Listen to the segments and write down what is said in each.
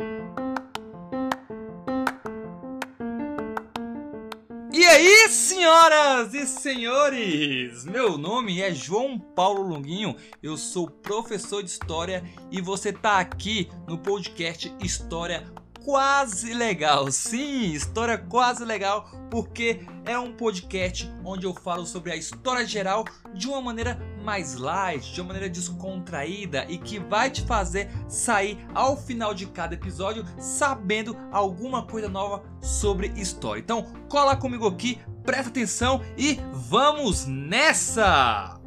E aí, senhoras e senhores! Meu nome é João Paulo Longuinho, eu sou professor de História e você tá aqui no podcast História quase legal. Sim, história quase legal, porque é um podcast onde eu falo sobre a história geral de uma maneira mais light, de uma maneira descontraída e que vai te fazer sair ao final de cada episódio sabendo alguma coisa nova sobre história. Então, cola comigo aqui, presta atenção e vamos nessa!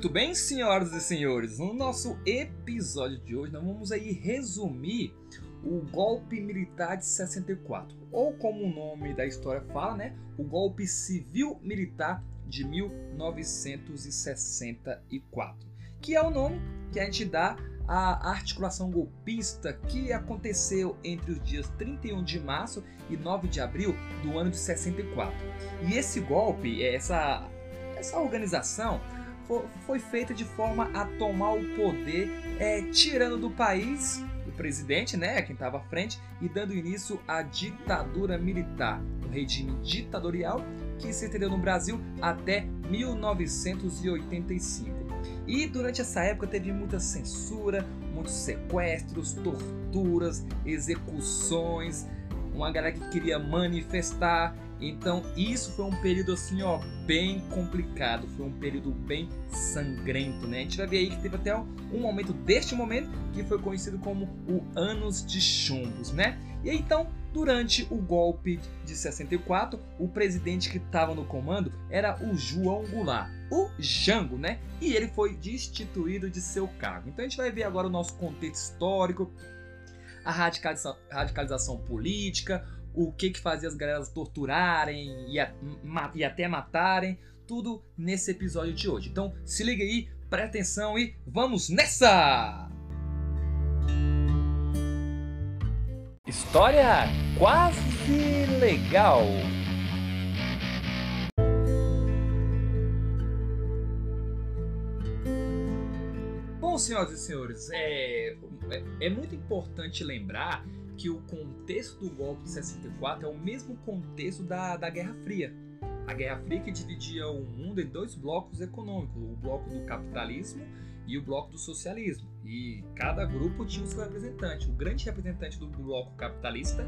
Muito bem, senhoras e senhores, no nosso episódio de hoje nós vamos aí resumir o golpe militar de 64, ou como o nome da história fala, né, o golpe civil militar de 1964, que é o nome que a gente dá à articulação golpista que aconteceu entre os dias 31 de março e 9 de abril do ano de 64. E esse golpe, essa essa organização foi feita de forma a tomar o poder, é, tirando do país o presidente, né, quem estava à frente, e dando início à ditadura militar, o regime ditatorial que se estendeu no Brasil até 1985. E durante essa época teve muita censura, muitos sequestros, torturas, execuções, uma galera que queria manifestar. Então isso foi um período assim, ó, bem complicado, foi um período bem sangrento, né? A gente vai ver aí que teve até um momento deste momento que foi conhecido como o Anos de Chumbos, né? E então, durante o golpe de 64, o presidente que estava no comando era o João Goulart, o Jango, né? E ele foi destituído de seu cargo. Então a gente vai ver agora o nosso contexto histórico, a radicalização, radicalização política, o que que fazia as galeras torturarem e, a, e até matarem, tudo nesse episódio de hoje. Então se liga aí, presta atenção e vamos nessa! História quase legal. Bom, senhoras e senhores, é, é, é muito importante lembrar que o contexto do golpe de 64 é o mesmo contexto da, da Guerra Fria. A Guerra Fria que dividia o mundo em dois blocos econômicos, o bloco do capitalismo e o bloco do socialismo. E cada grupo tinha o seu representante. O grande representante do bloco capitalista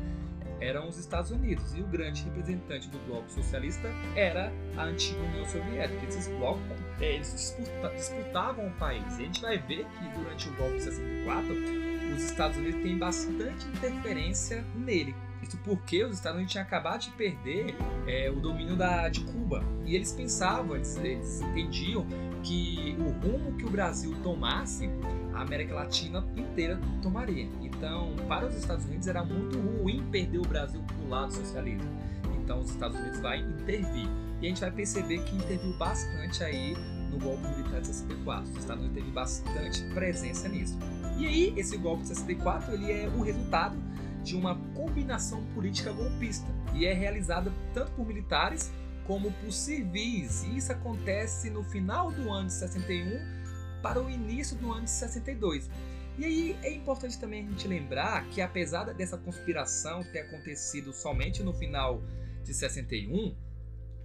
eram os Estados Unidos e o grande representante do bloco socialista era a antiga União Soviética. Esses blocos eles disputavam o país. E a gente vai ver que durante o golpe de 64 os Estados Unidos têm bastante interferência nele. Isso porque os Estados Unidos tinham acabado de perder é, o domínio da, de Cuba. E eles pensavam, eles, eles entendiam que o rumo que o Brasil tomasse, a América Latina inteira tomaria. Então, para os Estados Unidos era muito ruim perder o Brasil para o lado socialismo. Então, os Estados Unidos vai intervir. E a gente vai perceber que interviu bastante aí no golpe militar de 64. Os Estados Unidos teve bastante presença nisso. E aí, esse golpe de 64 ele é o resultado de uma combinação política golpista e é realizada tanto por militares como por civis. E isso acontece no final do ano de 61 para o início do ano de 62. E aí é importante também a gente lembrar que apesar dessa conspiração ter acontecido somente no final de 61,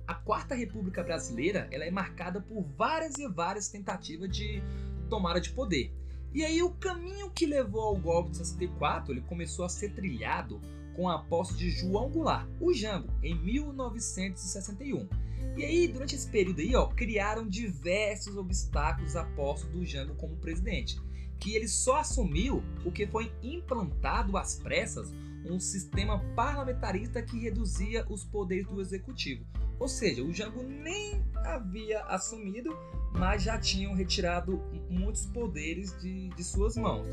a Quarta República Brasileira ela é marcada por várias e várias tentativas de tomada de poder. E aí o caminho que levou ao golpe de 64 ele começou a ser trilhado com a posse de João Goulart, o Jango, em 1961. E aí, durante esse período aí, ó, criaram diversos obstáculos à posse do Jango como presidente, que ele só assumiu porque foi implantado às pressas um sistema parlamentarista que reduzia os poderes do executivo. Ou seja, o Jango nem havia assumido, mas já tinham retirado muitos poderes de, de suas mãos.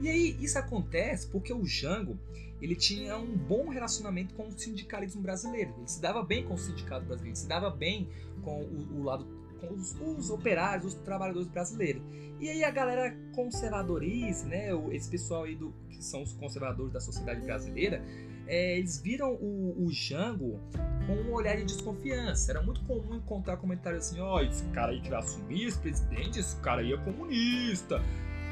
E aí isso acontece porque o Jango ele tinha um bom relacionamento com o sindicalismo brasileiro. Ele se dava bem com o sindicato brasileiro, se dava bem com o, o lado com os, os, operários, os trabalhadores brasileiros. E aí a galera conservadorista, né, esse pessoal aí do, que são os conservadores da sociedade brasileira, é, eles viram o, o Jango com um olhar de desconfiança. Era muito comum encontrar comentários assim: ó, oh, esse cara aí que vai assumir esse presidente, esse cara aí é comunista.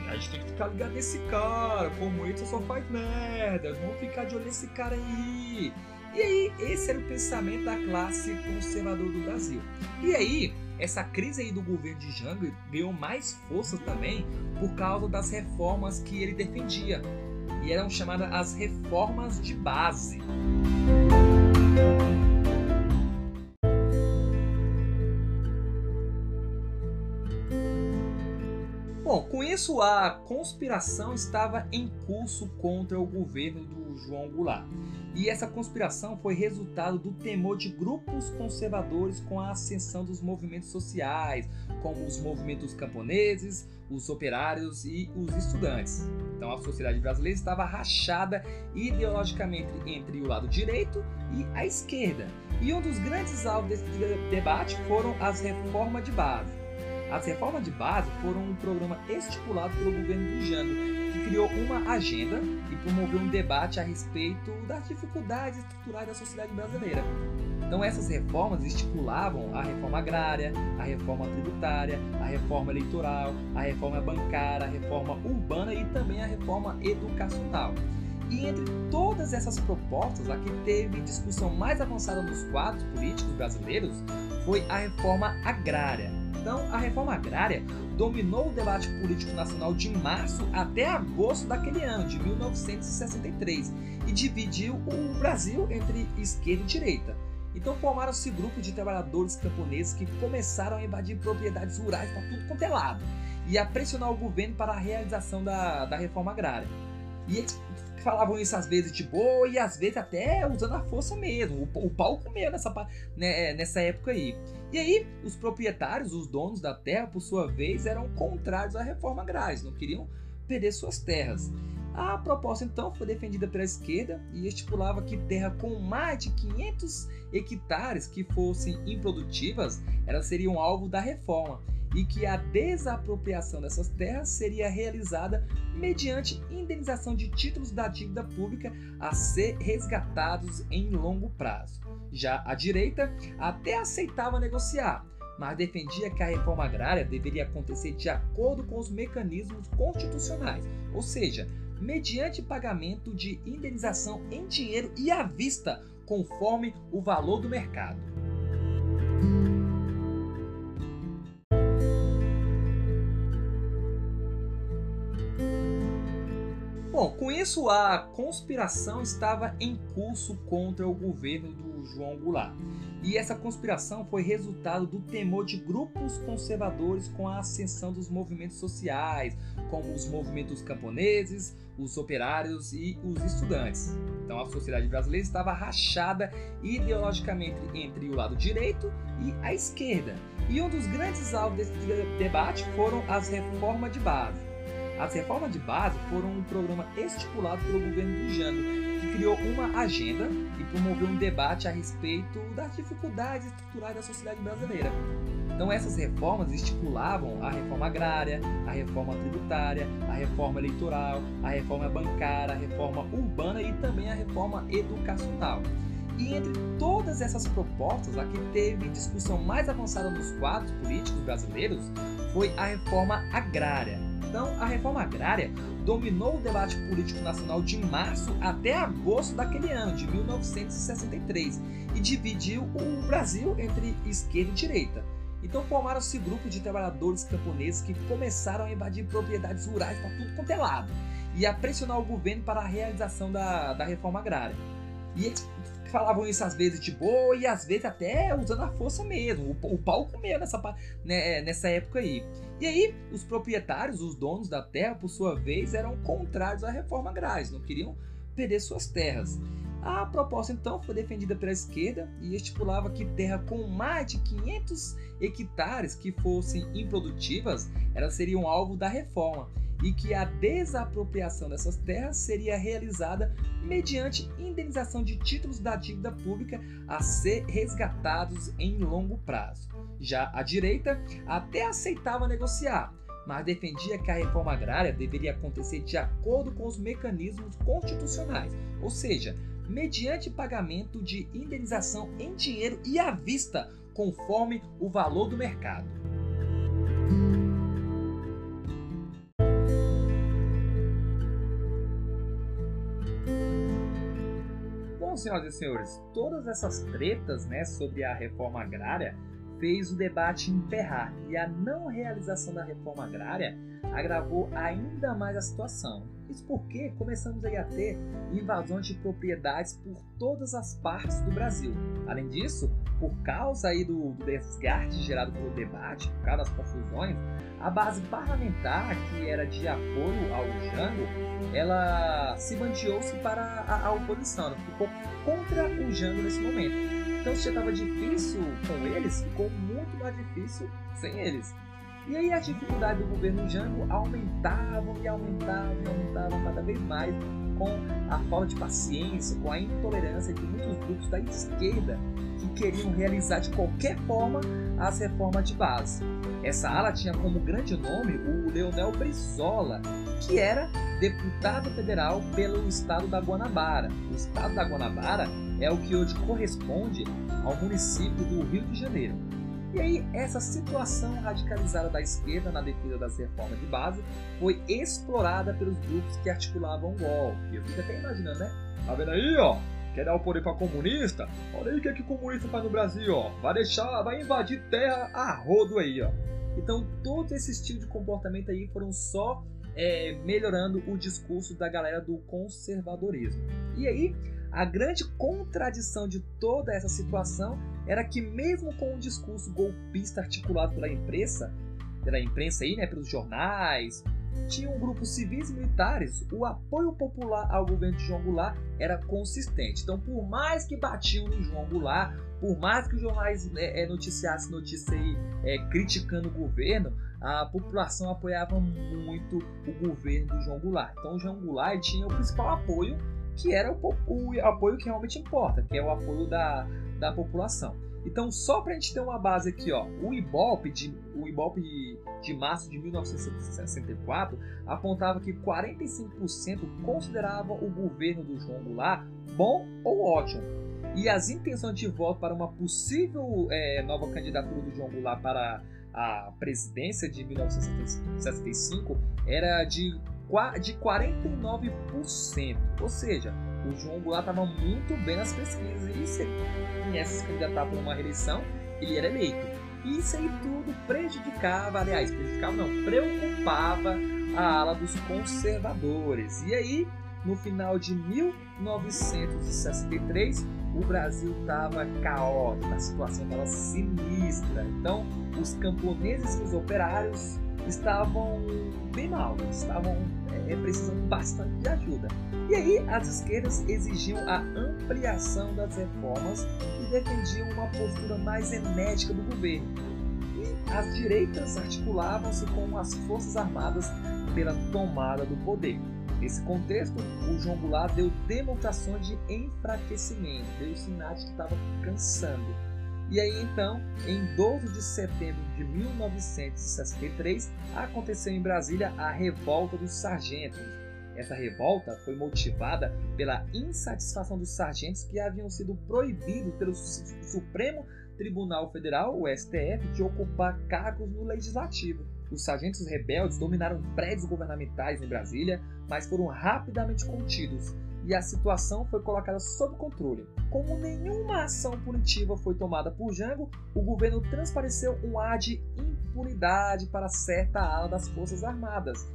A gente tem que ficar ligado nesse cara, comunista só faz merda, vamos ficar de olho nesse cara aí. E aí, esse era o pensamento da classe conservadora do Brasil. E aí, essa crise aí do governo de Jango ganhou mais força também por causa das reformas que ele defendia. E eram chamadas as reformas de base. Isso a conspiração estava em curso contra o governo do João Goulart. E essa conspiração foi resultado do temor de grupos conservadores com a ascensão dos movimentos sociais, como os movimentos camponeses, os operários e os estudantes. Então a sociedade brasileira estava rachada ideologicamente entre o lado direito e a esquerda. E um dos grandes alvos desse debate foram as reformas de base. As reformas de base foram um programa estipulado pelo governo do Jango, que criou uma agenda e promoveu um debate a respeito das dificuldades estruturais da sociedade brasileira. Então essas reformas estipulavam a reforma agrária, a reforma tributária, a reforma eleitoral, a reforma bancária, a reforma urbana e também a reforma educacional. E entre todas essas propostas, a que teve discussão mais avançada nos quadros políticos brasileiros foi a reforma agrária. Então, a reforma agrária dominou o debate político nacional de março até agosto daquele ano, de 1963, e dividiu o Brasil entre esquerda e direita. Então formaram-se grupos de trabalhadores camponeses que começaram a invadir propriedades rurais para tudo quanto é lado e a pressionar o governo para a realização da, da reforma agrária. E eles falavam isso às vezes de boa e às vezes até usando a força mesmo. O, o pau comeu nessa, né, nessa época aí. E aí, os proprietários, os donos da terra, por sua vez, eram contrários à reforma agrária, não queriam perder suas terras. A proposta então foi defendida pela esquerda e estipulava que terra com mais de 500 hectares que fossem improdutivas, elas seriam alvo da reforma e que a desapropriação dessas terras seria realizada mediante indenização de títulos da dívida pública a ser resgatados em longo prazo. Já a direita até aceitava negociar, mas defendia que a reforma agrária deveria acontecer de acordo com os mecanismos constitucionais, ou seja, mediante pagamento de indenização em dinheiro e à vista, conforme o valor do mercado. Bom, com isso a conspiração estava em curso contra o governo do João Goulart. E essa conspiração foi resultado do temor de grupos conservadores com a ascensão dos movimentos sociais, como os movimentos camponeses, os operários e os estudantes. Então a sociedade brasileira estava rachada ideologicamente entre o lado direito e a esquerda. E um dos grandes alvos desse debate foram as reformas de base. As reformas de base foram um programa estipulado pelo governo do Jango, que criou uma agenda e promoveu um debate a respeito das dificuldades estruturais da sociedade brasileira. Então essas reformas estipulavam a reforma agrária, a reforma tributária, a reforma eleitoral, a reforma bancária, a reforma urbana e também a reforma educacional. E entre todas essas propostas, a que teve discussão mais avançada nos quadros políticos brasileiros foi a reforma agrária. Então, a reforma agrária dominou o debate político nacional de março até agosto daquele ano, de 1963, e dividiu o Brasil entre esquerda e direita. Então formaram-se grupos de trabalhadores camponeses que começaram a invadir propriedades rurais para tudo quanto é lado e a pressionar o governo para a realização da, da reforma agrária. E eles falavam isso às vezes de boa e às vezes até usando a força mesmo. O, o pau comeu nessa, né, nessa época aí. E aí, os proprietários, os donos da terra, por sua vez, eram contrários à reforma agrária, não queriam perder suas terras. A proposta então foi defendida pela esquerda e estipulava que terra com mais de 500 hectares que fossem improdutivas, elas seriam alvo da reforma e que a desapropriação dessas terras seria realizada mediante indenização de títulos da dívida pública a ser resgatados em longo prazo. Já a direita até aceitava negociar, mas defendia que a reforma agrária deveria acontecer de acordo com os mecanismos constitucionais, ou seja, mediante pagamento de indenização em dinheiro e à vista, conforme o valor do mercado. Senhoras e senhores, todas essas tretas né, sobre a reforma agrária fez o debate emperrar e a não realização da reforma agrária agravou ainda mais a situação. Isso porque começamos a ter invasões de propriedades por todas as partes do Brasil. Além disso, por causa aí do, do desgaste gerado pelo debate, por causa das confusões, a base parlamentar, que era de apoio ao Jango, ela se bandeou-se para a, a oposição, ficou contra o Jango nesse momento. Então, se já estava difícil com eles, ficou muito mais difícil sem eles. E aí a dificuldade do governo Jango aumentava e aumentava e aumentava cada vez mais com a falta de paciência, com a intolerância de muitos grupos da esquerda que queriam realizar de qualquer forma as reformas de base. Essa ala tinha como grande nome o Leonel Brizola, que era deputado federal pelo estado da Guanabara. O estado da Guanabara é o que hoje corresponde ao município do Rio de Janeiro. E aí, essa situação radicalizada da esquerda na defesa das reformas de base foi explorada pelos grupos que articulavam o golpe. Eu fico até imaginando, né? Tá vendo aí, ó? Quer dar o poder para comunista? Olha aí o que, é que comunista faz no Brasil, ó. Vai deixar, vai invadir terra a rodo aí, ó. Então, todo esse estilo de comportamento aí foram só é, melhorando o discurso da galera do conservadorismo. E aí, a grande contradição de toda essa situação era que mesmo com um discurso golpista articulado pela imprensa, pela imprensa aí, né, pelos jornais, tinham grupos civis e militares, o apoio popular ao governo de João Goulart era consistente. Então, por mais que batiam no João Goulart, por mais que os jornais é, noticiassem notícia aí é, criticando o governo, a população apoiava muito o governo do João Goulart. Então, o João Goulart tinha o principal apoio que era o, o apoio que realmente importa, que é o apoio da, da população. Então, só para a gente ter uma base aqui, ó, o Ibope, de, o Ibope de, de março de 1964 apontava que 45% consideravam o governo do João Goulart bom ou ótimo. E as intenções de voto para uma possível é, nova candidatura do João Goulart para a presidência de 1965 era de de 49%. Ou seja, o João Goulart estava muito bem nas pesquisas e se ele viesse se candidatar para uma reeleição, ele era eleito. E isso aí tudo prejudicava, aliás, prejudicava não, preocupava a ala dos conservadores. E aí, no final de 1963, o Brasil estava caótico, a situação estava sinistra. Então, os camponeses e os operários estavam bem mal, estavam é, precisando bastante de ajuda. E aí as esquerdas exigiam a ampliação das reformas e defendiam uma postura mais enérgica do governo. E as direitas articulavam-se com as forças armadas pela tomada do poder. Nesse contexto, o João Goulart deu demonstrações de enfraquecimento, deu sinais de que estava cansando e aí então, em 12 de setembro de 1963, aconteceu em Brasília a Revolta dos Sargentos. Essa revolta foi motivada pela insatisfação dos sargentos que haviam sido proibidos pelo Supremo Tribunal Federal, o STF, de ocupar cargos no legislativo. Os sargentos rebeldes dominaram prédios governamentais em Brasília, mas foram rapidamente contidos e a situação foi colocada sob controle. Como nenhuma ação punitiva foi tomada por Jango, o governo transpareceu um ar de impunidade para certa ala das Forças Armadas.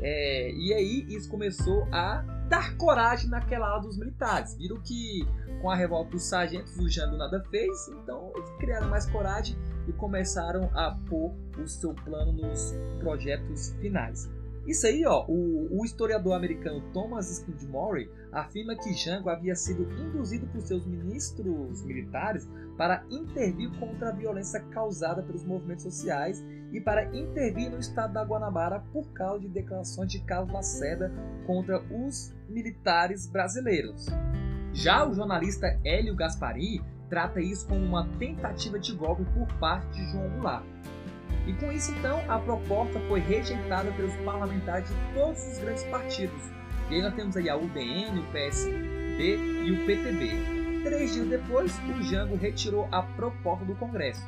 É, e aí isso começou a dar coragem naquela ala dos militares. Viram que com a revolta dos sargentos o Jango nada fez, então eles criaram mais coragem e começaram a pôr o seu plano nos projetos finais. Isso aí, ó, o, o historiador americano Thomas Skidmore afirma que Jango havia sido induzido por seus ministros militares para intervir contra a violência causada pelos movimentos sociais e para intervir no estado da Guanabara por causa de declarações de Carlos Lacerda contra os militares brasileiros. Já o jornalista Hélio Gaspari trata isso como uma tentativa de golpe por parte de João Goulart. E com isso, então, a proposta foi rejeitada pelos parlamentares de todos os grandes partidos. E aí nós temos aí a UDN, o PS, PSDB e o PTB. Três dias depois, o Jango retirou a proposta do Congresso.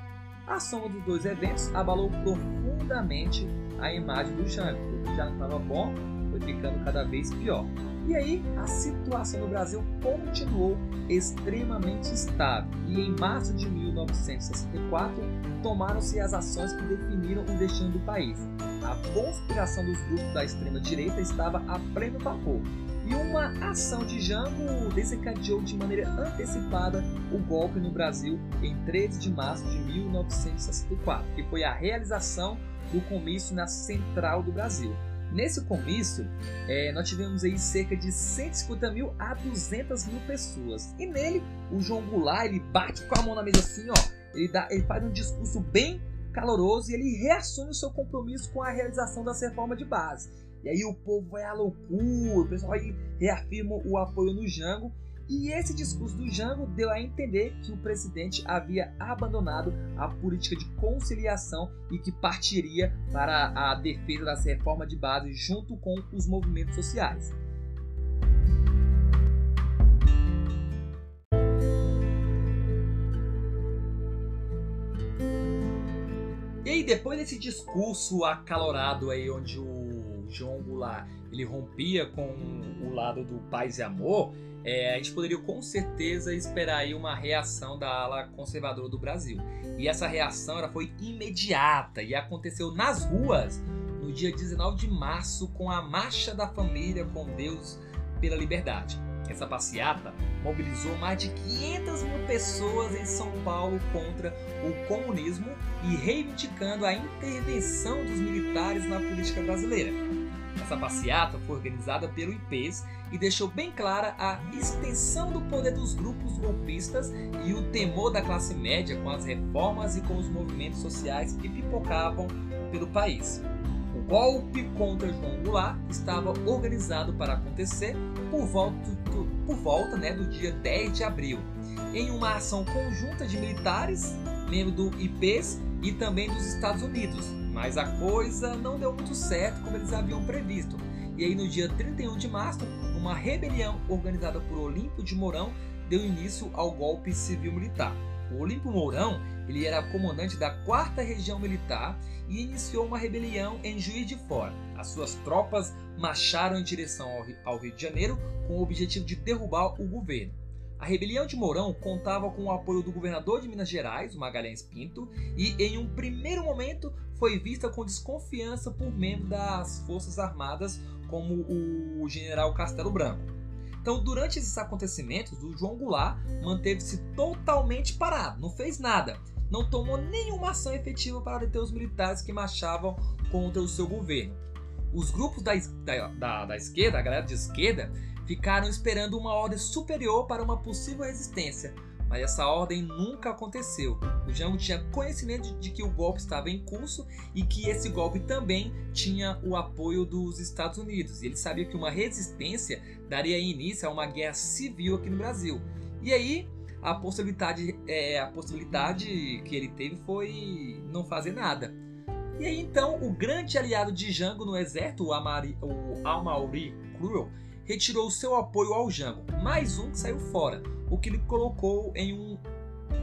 A soma dos dois eventos abalou profundamente a imagem do Jango. O não estava bom foi ficando cada vez pior. E aí, a situação no Brasil continuou extremamente estável. E em março de 1964, tomaram-se as ações que definiram o destino do país. A conspiração dos grupos da extrema-direita estava a pleno vapor. E uma ação de Jango desencadeou de maneira antecipada o golpe no Brasil em 13 de março de 1964, que foi a realização do comício na Central do Brasil. Nesse comício, é, nós tivemos aí cerca de 150 mil a 200 mil pessoas. E nele, o João Goulart, ele bate com a mão na mesa assim, ó. Ele, dá, ele faz um discurso bem caloroso e ele reassume o seu compromisso com a realização da reforma de base. E aí o povo vai à loucura, o pessoal aí reafirma o apoio no Jango e esse discurso do Jango deu a entender que o presidente havia abandonado a política de conciliação e que partiria para a defesa das reformas de base junto com os movimentos sociais. E aí, depois desse discurso acalorado aí, onde o João Goulart ele rompia com o lado do paz e amor, é, a gente poderia com certeza esperar aí uma reação da ala conservadora do Brasil. E essa reação ela foi imediata e aconteceu nas ruas no dia 19 de março com a Marcha da Família com Deus pela Liberdade. Essa passeata mobilizou mais de 500 mil pessoas em São Paulo contra o comunismo e reivindicando a intervenção dos militares na política brasileira. Essa passeata foi organizada pelo IPES e deixou bem clara a extensão do poder dos grupos golpistas e o temor da classe média com as reformas e com os movimentos sociais que pipocavam pelo país. O golpe contra João Goulart estava organizado para acontecer por volta, por volta né, do dia 10 de abril, em uma ação conjunta de militares, membros do IPES e também dos Estados Unidos. Mas a coisa não deu muito certo como eles haviam previsto. E aí, no dia 31 de março, uma rebelião organizada por Olímpio de Mourão deu início ao golpe civil-militar. O Olímpio Mourão ele era comandante da 4 Região Militar e iniciou uma rebelião em Juiz de Fora. As suas tropas marcharam em direção ao Rio de Janeiro com o objetivo de derrubar o governo. A rebelião de Mourão contava com o apoio do governador de Minas Gerais, Magalhães Pinto, e em um primeiro momento foi vista com desconfiança por membros das Forças Armadas, como o general Castelo Branco. Então, durante esses acontecimentos, o João Goulart manteve-se totalmente parado, não fez nada, não tomou nenhuma ação efetiva para deter os militares que marchavam contra o seu governo. Os grupos da, da, da esquerda, a galera de esquerda, ficaram esperando uma ordem superior para uma possível resistência, mas essa ordem nunca aconteceu. O Jango tinha conhecimento de que o golpe estava em curso e que esse golpe também tinha o apoio dos Estados Unidos. E ele sabia que uma resistência daria início a uma guerra civil aqui no Brasil. E aí a possibilidade, é, a possibilidade que ele teve foi não fazer nada. E aí então o grande aliado de Jango no exército, o, Amari, o Amauri Cruel, retirou seu apoio ao Jango, mais um que saiu fora, o que lhe colocou em um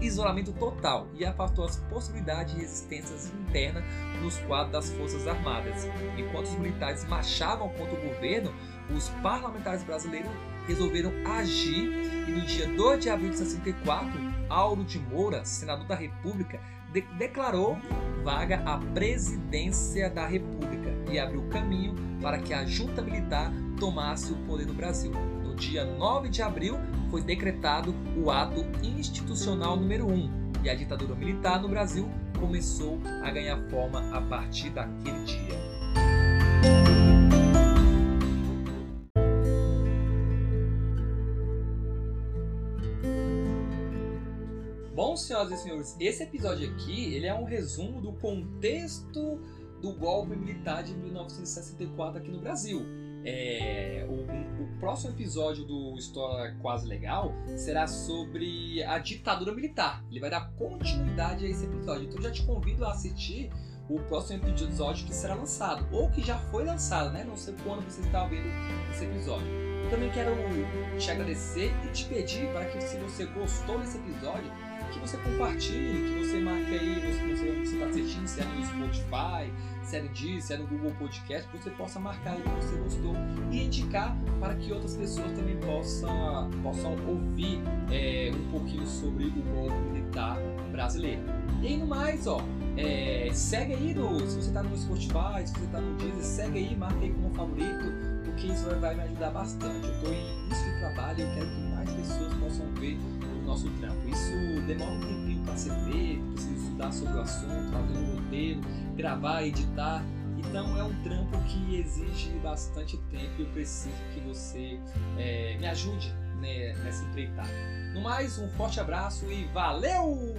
isolamento total e afastou as possibilidades de resistências internas nos quadros das Forças Armadas. Enquanto os militares marchavam contra o governo, os parlamentares brasileiros resolveram agir e no dia 2 de abril de 64, Auro de Moura, senador da República, de declarou vaga a presidência da República e abriu caminho para que a junta militar tomasse o poder no Brasil. No dia 9 de abril foi decretado o ato institucional número 1 e a ditadura militar no Brasil começou a ganhar forma a partir daquele dia. Bom, senhoras e senhores, esse episódio aqui ele é um resumo do contexto do golpe militar de 1964 aqui no Brasil. É, o, o, próximo episódio do História Quase Legal será sobre a ditadura militar. Ele vai dar continuidade a esse episódio. Então já te convido a assistir o próximo episódio que será lançado, ou que já foi lançado, né? Não sei quando você está vendo esse episódio. Também quero te agradecer e te pedir para que se você gostou desse episódio, que você compartilhe, que você marque aí, você, você, está assistindo, se é no Spotify, se é no Deezer, se é no Google Podcast, que você possa marcar aí que você gostou e indicar para que outras pessoas também possam, possam ouvir é, um pouquinho sobre o golpe militar brasileiro. E no mais, ó, é, segue aí no, se você está no Spotify, se você está no Deezer, segue aí, marca aí como favorito, porque isso vai me ajudar bastante. Eu estou em início de trabalho e eu quero que mais pessoas possam ver o nosso trampo. Isso demora um tempinho para ser feito, precisa estudar sobre o assunto, fazer um roteiro, gravar, editar. Então é um trampo que exige bastante tempo e eu preciso que você é, me ajude né, nessa empreitada. No mais, um forte abraço e valeu!